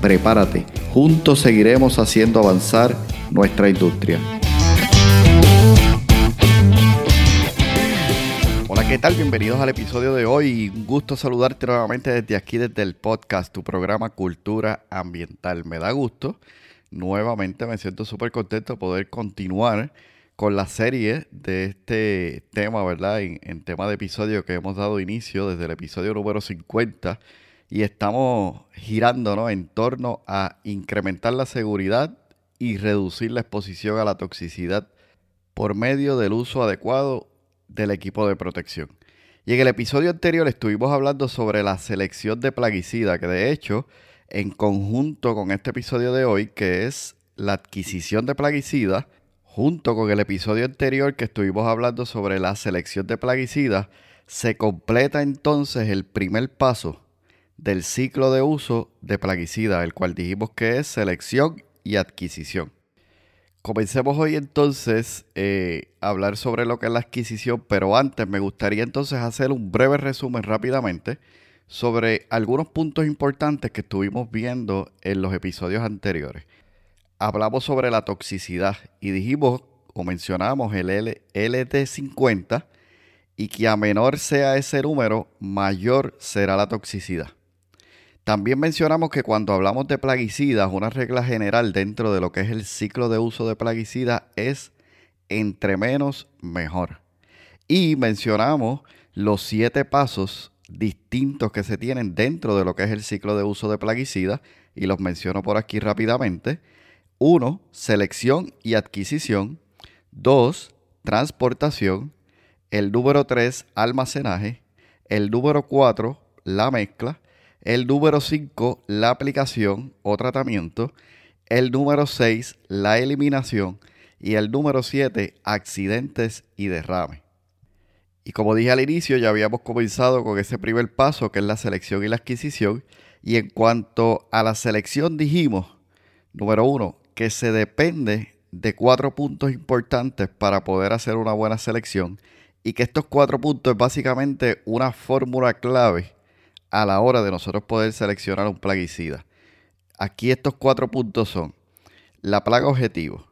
Prepárate, juntos seguiremos haciendo avanzar nuestra industria. Hola, ¿qué tal? Bienvenidos al episodio de hoy. Un gusto saludarte nuevamente desde aquí, desde el podcast, tu programa Cultura Ambiental. Me da gusto. Nuevamente me siento súper contento de poder continuar con la serie de este tema, ¿verdad? En, tema de episodio que hemos dado inicio desde el episodio número 50 y estamos girando en torno a incrementar la seguridad y reducir la exposición a la toxicidad por medio del uso adecuado del equipo de protección. Y en el episodio anterior estuvimos hablando sobre la selección de plaguicida, que de hecho, en conjunto con este episodio de hoy, que es la adquisición de plaguicida, Junto con el episodio anterior que estuvimos hablando sobre la selección de plaguicidas, se completa entonces el primer paso del ciclo de uso de plaguicidas, el cual dijimos que es selección y adquisición. Comencemos hoy entonces eh, a hablar sobre lo que es la adquisición, pero antes me gustaría entonces hacer un breve resumen rápidamente sobre algunos puntos importantes que estuvimos viendo en los episodios anteriores hablamos sobre la toxicidad y dijimos o mencionamos el LT50 y que a menor sea ese número, mayor será la toxicidad. También mencionamos que cuando hablamos de plaguicidas, una regla general dentro de lo que es el ciclo de uso de plaguicidas es entre menos mejor. Y mencionamos los siete pasos distintos que se tienen dentro de lo que es el ciclo de uso de plaguicidas y los menciono por aquí rápidamente 1. Selección y adquisición. 2. Transportación. El número 3. Almacenaje. El número 4. La mezcla. El número 5. La aplicación o tratamiento. El número 6. La eliminación. Y el número 7. Accidentes y derrame. Y como dije al inicio, ya habíamos comenzado con ese primer paso que es la selección y la adquisición. Y en cuanto a la selección dijimos, número 1, que se depende de cuatro puntos importantes para poder hacer una buena selección y que estos cuatro puntos es básicamente una fórmula clave a la hora de nosotros poder seleccionar un plaguicida. Aquí estos cuatro puntos son la plaga objetivo,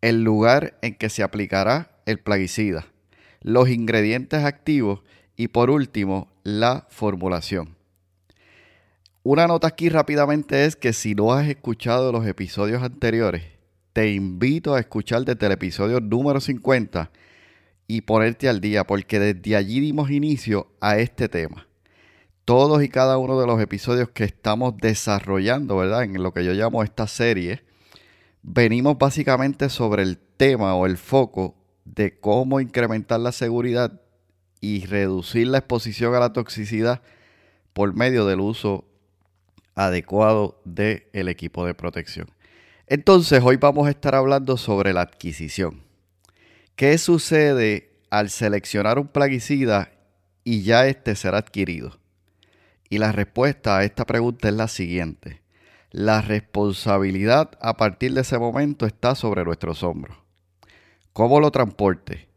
el lugar en que se aplicará el plaguicida, los ingredientes activos y por último la formulación. Una nota aquí rápidamente es que si no has escuchado los episodios anteriores, te invito a escuchar desde el episodio número 50 y ponerte al día, porque desde allí dimos inicio a este tema. Todos y cada uno de los episodios que estamos desarrollando, ¿verdad? En lo que yo llamo esta serie, venimos básicamente sobre el tema o el foco de cómo incrementar la seguridad y reducir la exposición a la toxicidad por medio del uso adecuado del el equipo de protección. Entonces, hoy vamos a estar hablando sobre la adquisición. ¿Qué sucede al seleccionar un plaguicida y ya este será adquirido? Y la respuesta a esta pregunta es la siguiente. La responsabilidad a partir de ese momento está sobre nuestros hombros. ¿Cómo lo transporte?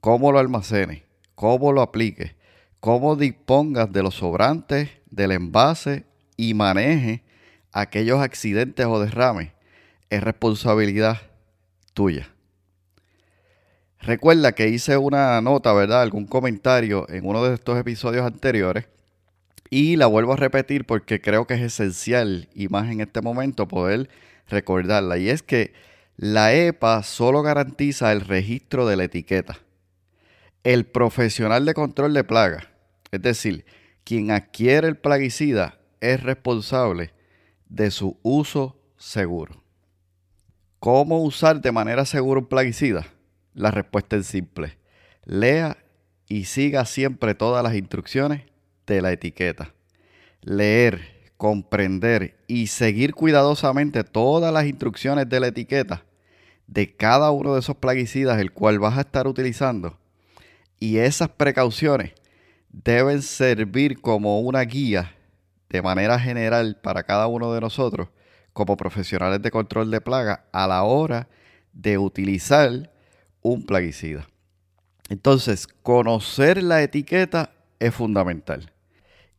¿Cómo lo almacene? ¿Cómo lo aplique? ¿Cómo dispongas de los sobrantes, del envase y maneje aquellos accidentes o derrames, es responsabilidad tuya. Recuerda que hice una nota, ¿verdad? Algún comentario en uno de estos episodios anteriores y la vuelvo a repetir porque creo que es esencial y más en este momento poder recordarla. Y es que la EPA solo garantiza el registro de la etiqueta. El profesional de control de plagas, es decir, quien adquiere el plaguicida, es responsable de su uso seguro. ¿Cómo usar de manera segura un plaguicida? La respuesta es simple. Lea y siga siempre todas las instrucciones de la etiqueta. Leer, comprender y seguir cuidadosamente todas las instrucciones de la etiqueta de cada uno de esos plaguicidas el cual vas a estar utilizando. Y esas precauciones deben servir como una guía de manera general para cada uno de nosotros como profesionales de control de plaga a la hora de utilizar un plaguicida. Entonces, conocer la etiqueta es fundamental.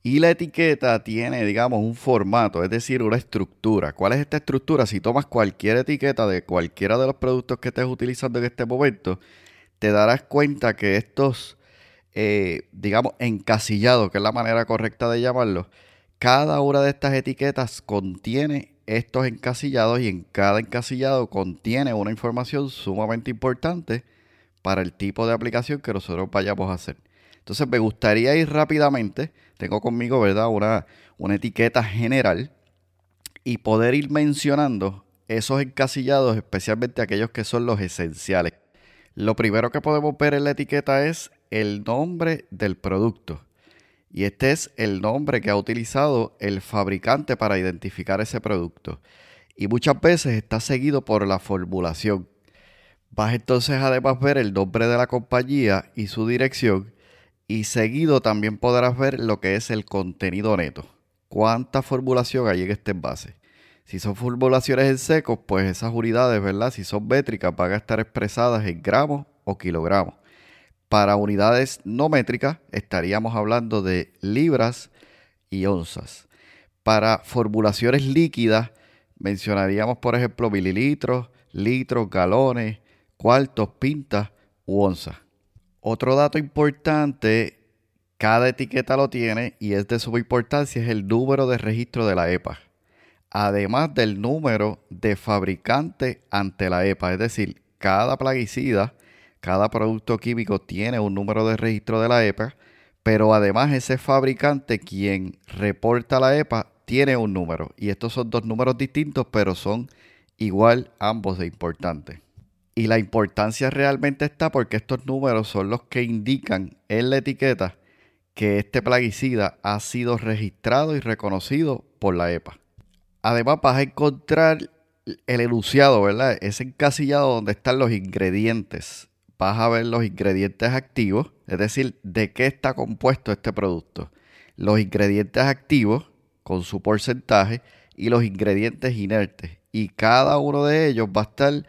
Y la etiqueta tiene, digamos, un formato, es decir, una estructura. ¿Cuál es esta estructura? Si tomas cualquier etiqueta de cualquiera de los productos que estés utilizando en este momento, te darás cuenta que estos, eh, digamos, encasillados, que es la manera correcta de llamarlos, cada una de estas etiquetas contiene estos encasillados y en cada encasillado contiene una información sumamente importante para el tipo de aplicación que nosotros vayamos a hacer. Entonces me gustaría ir rápidamente, tengo conmigo, ¿verdad? Una, una etiqueta general y poder ir mencionando esos encasillados, especialmente aquellos que son los esenciales. Lo primero que podemos ver en la etiqueta es el nombre del producto. Y este es el nombre que ha utilizado el fabricante para identificar ese producto. Y muchas veces está seguido por la formulación. Vas entonces además ver el nombre de la compañía y su dirección. Y seguido también podrás ver lo que es el contenido neto. Cuánta formulación hay en este envase. Si son formulaciones en secos, pues esas unidades, ¿verdad? Si son métricas, van a estar expresadas en gramos o kilogramos. Para unidades no métricas estaríamos hablando de libras y onzas. Para formulaciones líquidas mencionaríamos, por ejemplo, mililitros, litros, galones, cuartos, pintas u onzas. Otro dato importante, cada etiqueta lo tiene y es de suma importancia, es el número de registro de la EPA. Además del número de fabricante ante la EPA, es decir, cada plaguicida cada producto químico tiene un número de registro de la EPA, pero además ese fabricante quien reporta la EPA tiene un número. Y estos son dos números distintos, pero son igual ambos de importantes. Y la importancia realmente está porque estos números son los que indican en la etiqueta que este plaguicida ha sido registrado y reconocido por la EPA. Además vas a encontrar el enunciado, ¿verdad? Ese encasillado donde están los ingredientes vas a ver los ingredientes activos, es decir, de qué está compuesto este producto. Los ingredientes activos con su porcentaje y los ingredientes inertes. Y cada uno de ellos va a estar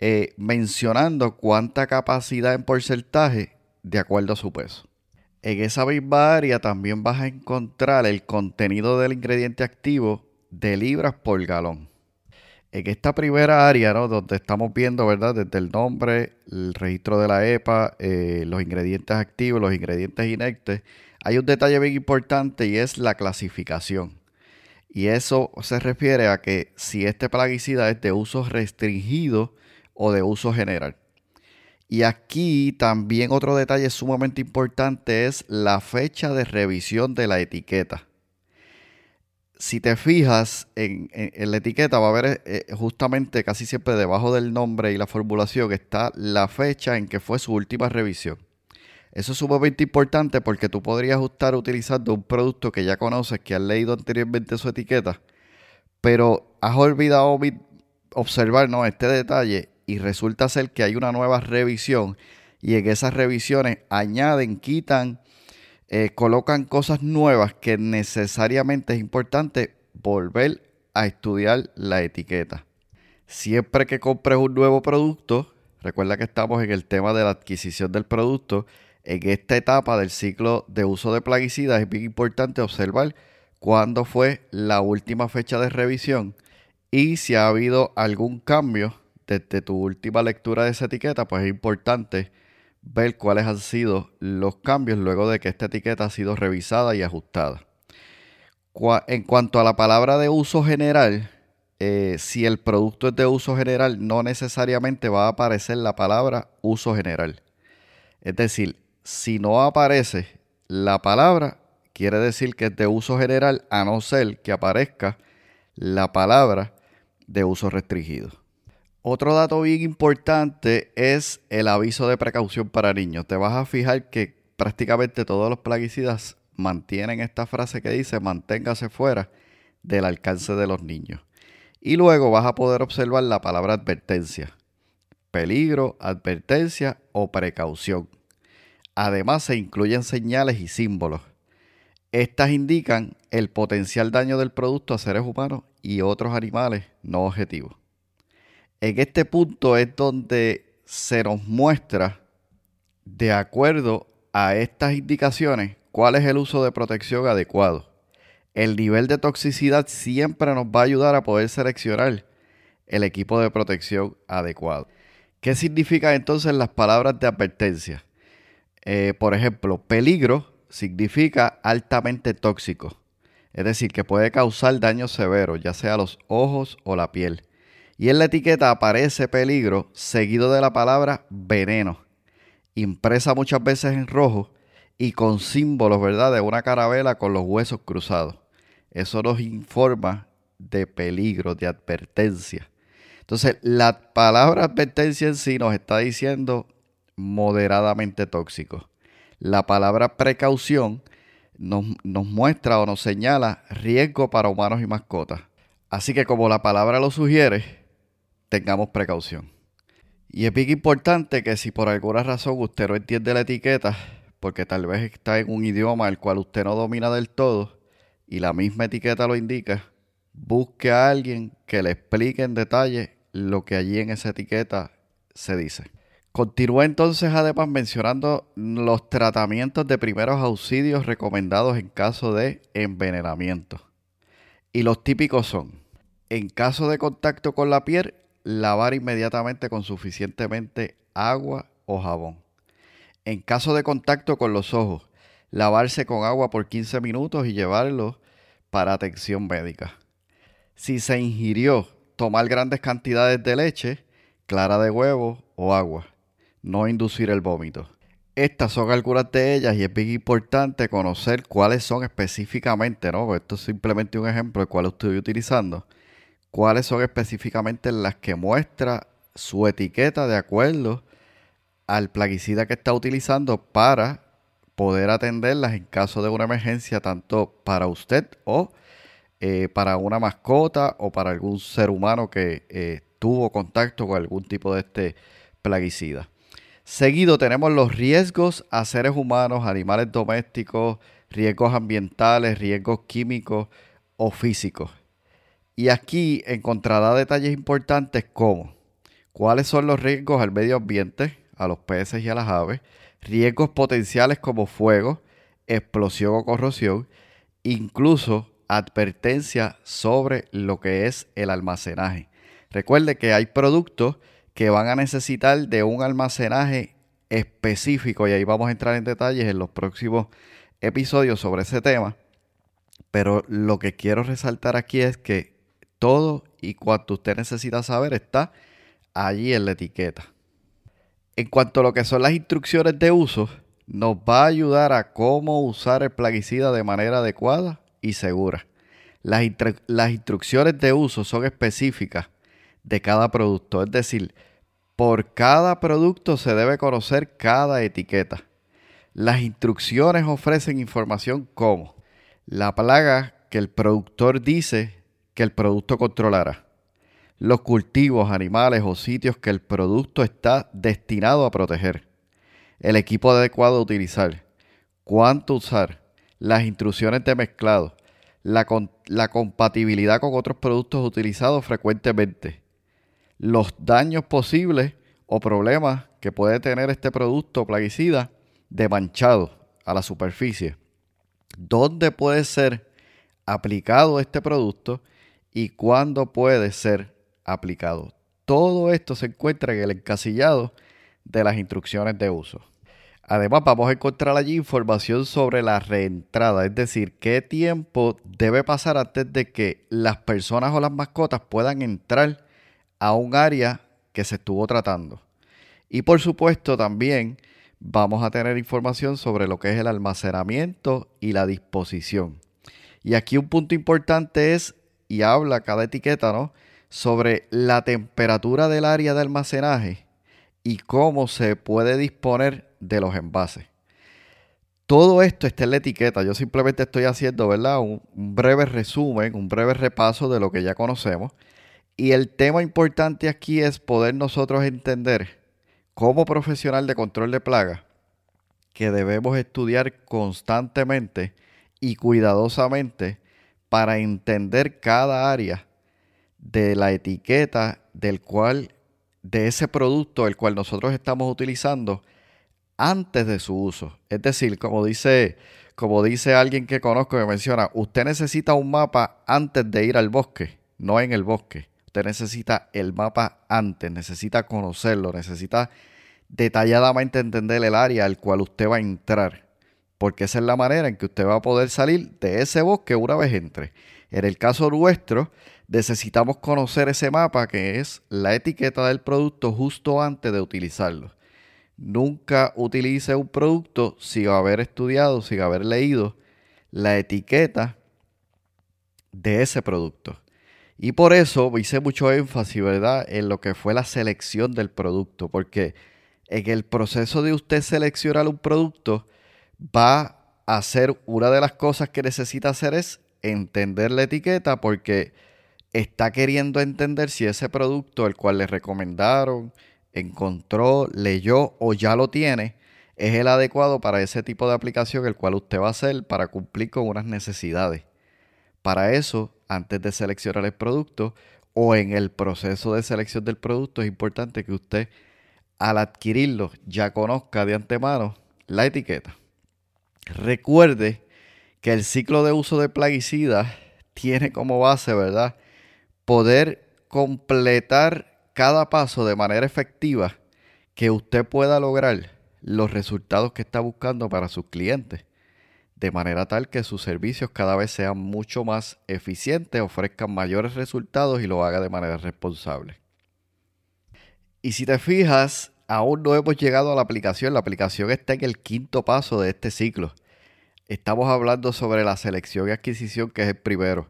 eh, mencionando cuánta capacidad en porcentaje de acuerdo a su peso. En esa misma área también vas a encontrar el contenido del ingrediente activo de libras por galón en esta primera área, ¿no? Donde estamos viendo, ¿verdad? Desde el nombre, el registro de la EPA, eh, los ingredientes activos, los ingredientes inertes, hay un detalle bien importante y es la clasificación. Y eso se refiere a que si este plaguicida es de uso restringido o de uso general. Y aquí también otro detalle sumamente importante es la fecha de revisión de la etiqueta si te fijas en, la etiqueta, va a haber eh, justamente casi siempre debajo del nombre y la formulación está la fecha en que fue su última revisión. Eso es sumamente importante porque tú podrías estar utilizando un producto que ya conoces, que has leído anteriormente su etiqueta, pero has olvidado observar ¿no? este detalle y resulta ser que hay una nueva revisión y en esas revisiones añaden, quitan eh, colocan cosas nuevas que necesariamente es importante volver a estudiar la etiqueta. Siempre que compres un nuevo producto, recuerda que estamos en el tema de la adquisición del producto. En esta etapa del ciclo de uso de plaguicidas es bien importante observar cuándo fue la última fecha de revisión y si ha habido algún cambio desde tu última lectura de esa etiqueta, pues es importante ver cuáles han sido los cambios luego de que esta etiqueta ha sido revisada y ajustada. En cuanto a la palabra de uso general, eh, si el producto es de uso general, no necesariamente va a aparecer la palabra uso general. Es decir, si no aparece la palabra, quiere decir que es de uso general, a no ser que aparezca la palabra de uso restringido. Otro dato bien importante es el aviso de precaución para niños. Te vas a fijar que prácticamente todos los plaguicidas mantienen esta frase que dice manténgase fuera del alcance de los niños. Y luego vas a poder observar la palabra advertencia, peligro, advertencia o precaución. Además se incluyen señales y símbolos. Estas indican el potencial daño del producto a seres humanos y otros animales no objetivos. En este punto es donde se nos muestra, de acuerdo a estas indicaciones, cuál es el uso de protección adecuado. El nivel de toxicidad siempre nos va a ayudar a poder seleccionar el equipo de protección adecuado. ¿Qué significan entonces las palabras de advertencia? Eh, por ejemplo, peligro significa altamente tóxico, es decir, que puede causar daño severo, ya sea a los ojos o la piel. Y en la etiqueta aparece peligro seguido de la palabra veneno, impresa muchas veces en rojo y con símbolos, ¿verdad?, de una carabela con los huesos cruzados. Eso nos informa de peligro, de advertencia. Entonces, la palabra advertencia en sí nos está diciendo moderadamente tóxico. La palabra precaución nos, nos, muestra o nos señala riesgo para humanos y mascotas. Así que como la palabra lo sugiere, tengamos precaución. Y es bien importante que si por alguna razón usted no entiende la etiqueta, porque tal vez está en un idioma el cual usted no domina del todo, y la misma etiqueta lo indica, busque a alguien que le explique en detalle lo que allí en esa etiqueta se dice. Continúa entonces además mencionando los tratamientos de primeros auxilios recomendados en caso de envenenamiento. Y los típicos son, en caso de contacto con la piel, lavar inmediatamente con suficientemente agua o jabón. En caso de contacto con los ojos, lavarse con agua por 15 minutos y llevarlo para atención médica. Si se ingirió tomar grandes cantidades de leche, clara de huevo o agua. No inducir el vómito. Estas son algunas de ellas y es bien importante conocer cuáles son específicamente, ¿no? Esto es simplemente un ejemplo de cuál estoy utilizando. Cuáles son específicamente las que muestra su etiqueta de acuerdo al plaguicida que está utilizando para poder atenderlas en caso de una emergencia, tanto para usted o eh, para una mascota o para algún ser humano que eh, tuvo contacto con algún tipo de este plaguicida. Seguido tenemos los riesgos a seres humanos, animales domésticos, riesgos ambientales, riesgos químicos o físicos. Y aquí encontrará detalles importantes como cuáles son los riesgos al medio ambiente, a los peces y a las aves, riesgos potenciales como fuego, explosión o corrosión, incluso advertencia sobre lo que es el almacenaje. Recuerde que hay productos que van a necesitar de un almacenaje específico y ahí vamos a entrar en detalles en los próximos episodios sobre ese tema. Pero lo que quiero resaltar aquí es que todo y cuanto usted necesita saber está allí en la etiqueta. En cuanto a lo que son las instrucciones de uso, nos va a ayudar a cómo usar el plaguicida de manera adecuada y segura. Las, las instrucciones de uso son específicas de cada producto, es decir, por cada producto se debe conocer cada etiqueta. Las instrucciones ofrecen información como la plaga que el productor dice que el producto controlará, los cultivos, animales o sitios que el producto está destinado a proteger, el equipo adecuado a utilizar, cuánto usar, las instrucciones de mezclado, la, la compatibilidad con otros productos utilizados frecuentemente, los daños posibles o problemas que puede tener este producto plaguicida de manchado a la superficie, dónde puede ser aplicado este producto y cuándo puede ser aplicado. Todo esto se encuentra en el encasillado de las instrucciones de uso. Además, vamos a encontrar allí información sobre la reentrada, es decir, qué tiempo debe pasar antes de que las personas o las mascotas puedan entrar a un área que se estuvo tratando. Y por supuesto también vamos a tener información sobre lo que es el almacenamiento y la disposición. Y aquí un punto importante es, y habla cada etiqueta, ¿no? Sobre la temperatura del área de almacenaje y cómo se puede disponer de los envases. todo esto está en la etiqueta. Yo simplemente estoy haciendo, ¿verdad? Un, breve resumen, un breve repaso de lo que ya conocemos. Y el tema importante aquí es poder nosotros entender como profesional de control de plagas que debemos estudiar constantemente y cuidadosamente para entender cada área de la etiqueta del cual de ese producto el cual nosotros estamos utilizando antes de su uso. Es decir, como dice, como dice alguien que conozco que menciona, usted necesita un mapa antes de ir al bosque, no en el bosque. Usted necesita el mapa antes, necesita conocerlo, necesita detalladamente entender el área al cual usted va a entrar. Porque esa es la manera en que usted va a poder salir de ese bosque una vez entre. En el caso nuestro, necesitamos conocer ese mapa que es la etiqueta del producto justo antes de utilizarlo. Nunca utilice un producto sin haber estudiado, sin haber leído la etiqueta de ese producto. Y por eso hice mucho énfasis, ¿verdad?, en lo que fue la selección del producto, porque en el proceso de usted seleccionar un producto, va a ser una de las cosas que necesita hacer es entender la etiqueta, porque está queriendo entender si ese producto, el cual le recomendaron, encontró, leyó o ya lo tiene, es el adecuado para ese tipo de aplicación el cual usted va a hacer para cumplir con unas necesidades. Para eso, antes de seleccionar el producto o en el proceso de selección del producto, es importante que usted al adquirirlo ya conozca de antemano la etiqueta. Recuerde que el ciclo de uso de plaguicidas tiene como base, ¿verdad? Poder completar cada paso de manera efectiva que usted pueda lograr los resultados que está buscando para sus clientes, de manera tal que sus servicios cada vez sean mucho más eficientes, ofrezcan mayores resultados y lo haga de manera responsable. Y si te fijas, aún no hemos llegado a la aplicación, la aplicación está en el quinto paso de este ciclo. Estamos hablando sobre la selección y adquisición, que es el primero.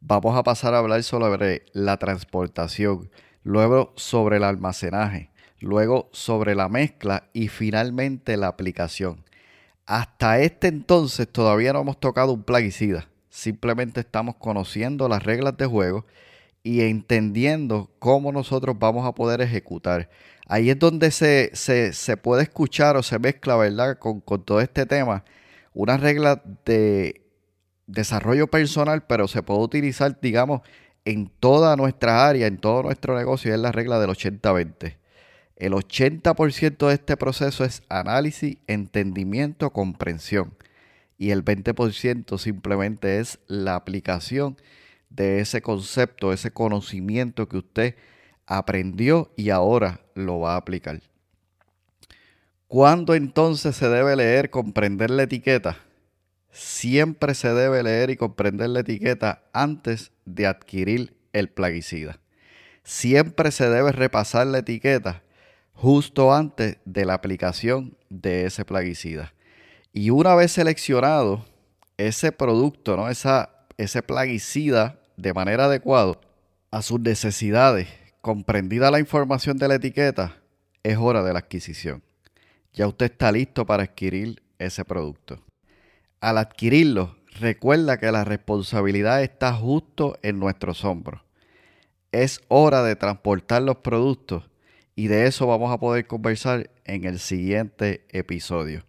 Vamos a pasar a hablar sobre la transportación, luego sobre el almacenaje, luego sobre la mezcla y finalmente la aplicación. Hasta este entonces todavía no hemos tocado un plaguicida, simplemente estamos conociendo las reglas de juego y entendiendo cómo nosotros vamos a poder ejecutar. Ahí es donde se, se, puede escuchar o se mezcla, ¿verdad? Con, con todo este tema, una regla de desarrollo personal, pero se puede utilizar, digamos, en toda nuestra área, en todo nuestro negocio, es la regla del 80-20. El 80% de este proceso es análisis, entendimiento, comprensión. Y el 20% simplemente es la aplicación de ese concepto, ese conocimiento que usted aprendió y ahora lo va a aplicar. ¿Cuándo entonces se debe leer, comprender la etiqueta? Siempre se debe leer y comprender la etiqueta antes de adquirir el plaguicida. Siempre se debe repasar la etiqueta justo antes de la aplicación de ese plaguicida. Y una vez seleccionado ese producto, ¿no? Esa, ese plaguicida de manera adecuada a sus necesidades, comprendida la información de la etiqueta, es hora de la adquisición. Ya usted está listo para adquirir ese producto. Al adquirirlo, recuerda que la responsabilidad está justo en nuestros hombros. Es hora de transportar los productos y de eso vamos a poder conversar en el siguiente episodio.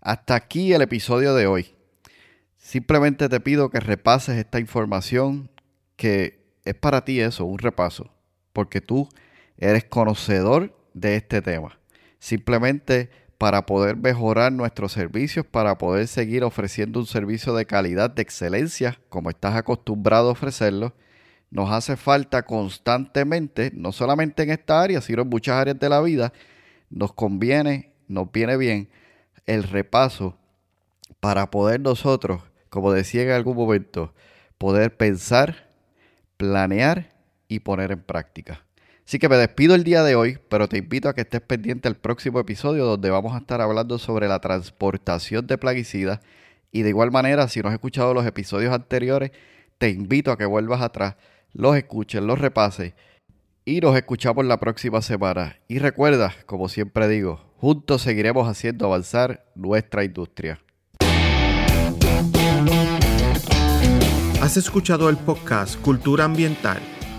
Hasta aquí el episodio de hoy. Simplemente te pido que repases esta información que es para ti eso, un repaso, porque tú eres conocedor de este tema. Simplemente para poder mejorar nuestros servicios, para poder seguir ofreciendo un servicio de calidad, de excelencia, como estás acostumbrado a ofrecerlo, nos hace falta constantemente, no solamente en esta área, sino en muchas áreas de la vida, nos conviene, nos viene bien el repaso para poder nosotros, como decía en algún momento, poder pensar, planear y poner en práctica. Así que me despido el día de hoy, pero te invito a que estés pendiente al próximo episodio donde vamos a estar hablando sobre la transportación de plaguicidas. Y de igual manera, si no has escuchado los episodios anteriores, te invito a que vuelvas atrás, los escuches, los repases y nos escuchamos la próxima semana. Y recuerda, como siempre digo, juntos seguiremos haciendo avanzar nuestra industria. ¿Has escuchado el podcast Cultura Ambiental?